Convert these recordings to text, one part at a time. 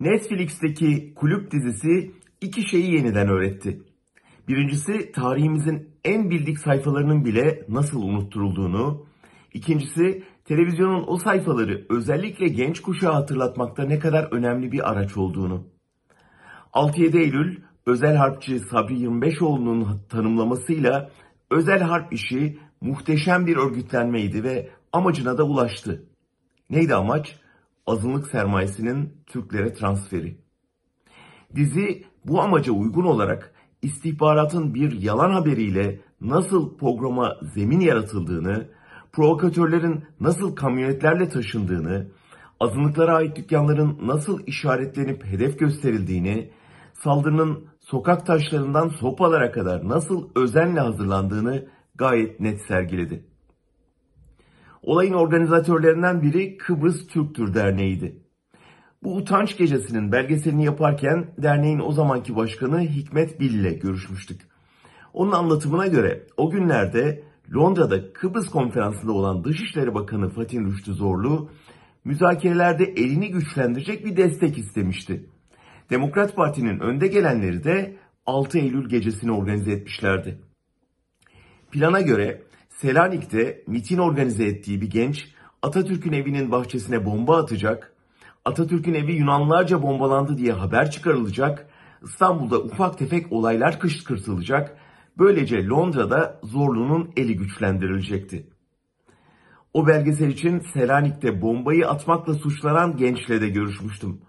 Netflix'teki kulüp dizisi iki şeyi yeniden öğretti. Birincisi tarihimizin en bildik sayfalarının bile nasıl unutturulduğunu, ikincisi televizyonun o sayfaları özellikle genç kuşağı hatırlatmakta ne kadar önemli bir araç olduğunu. 6-7 Eylül özel harpçi Sabri 25oğlu'nun tanımlamasıyla özel harp işi muhteşem bir örgütlenmeydi ve amacına da ulaştı. Neydi amaç? Azınlık sermayesinin Türklere transferi. Dizi bu amaca uygun olarak istihbaratın bir yalan haberiyle nasıl programa zemin yaratıldığını, provokatörlerin nasıl kamyonetlerle taşındığını, azınlıklara ait dükkanların nasıl işaretlenip hedef gösterildiğini, saldırının sokak taşlarından sopalara kadar nasıl özenle hazırlandığını gayet net sergiledi. Olayın organizatörlerinden biri Kıbrıs Türktür Derneği'ydi. Bu utanç gecesinin belgeselini yaparken derneğin o zamanki başkanı Hikmet Bil ile görüşmüştük. Onun anlatımına göre o günlerde Londra'da Kıbrıs konferansında olan Dışişleri Bakanı Fatih Rüştü Zorlu müzakerelerde elini güçlendirecek bir destek istemişti. Demokrat Parti'nin önde gelenleri de 6 Eylül gecesini organize etmişlerdi. Plana göre Selanik'te mitin organize ettiği bir genç Atatürk'ün evinin bahçesine bomba atacak, Atatürk'ün evi Yunanlarca bombalandı diye haber çıkarılacak, İstanbul'da ufak tefek olaylar kışkırtılacak, böylece Londra'da Zorlu'nun eli güçlendirilecekti. O belgesel için Selanik'te bombayı atmakla suçlanan gençle de görüşmüştüm.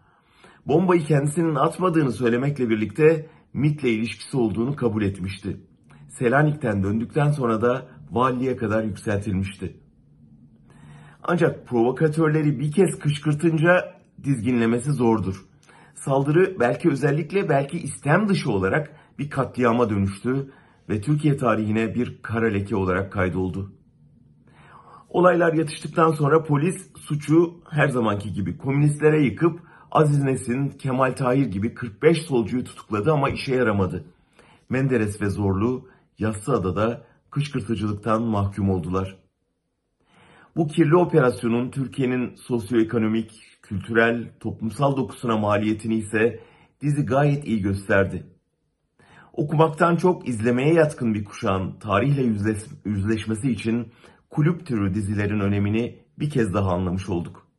Bombayı kendisinin atmadığını söylemekle birlikte MIT'le ilişkisi olduğunu kabul etmişti. Selanik'ten döndükten sonra da valiliğe kadar yükseltilmişti. Ancak provokatörleri bir kez kışkırtınca dizginlemesi zordur. Saldırı belki özellikle belki istem dışı olarak bir katliama dönüştü ve Türkiye tarihine bir kara leke olarak kaydoldu. Olaylar yatıştıktan sonra polis suçu her zamanki gibi komünistlere yıkıp Aziz Nesin, Kemal Tahir gibi 45 solcuyu tutukladı ama işe yaramadı. Menderes ve Zorlu Yassıada'da kışkırtıcılıktan mahkum oldular. Bu kirli operasyonun Türkiye'nin sosyoekonomik, kültürel, toplumsal dokusuna maliyetini ise dizi gayet iyi gösterdi. Okumaktan çok izlemeye yatkın bir kuşağın tarihle yüzleş yüzleşmesi için kulüp türü dizilerin önemini bir kez daha anlamış olduk.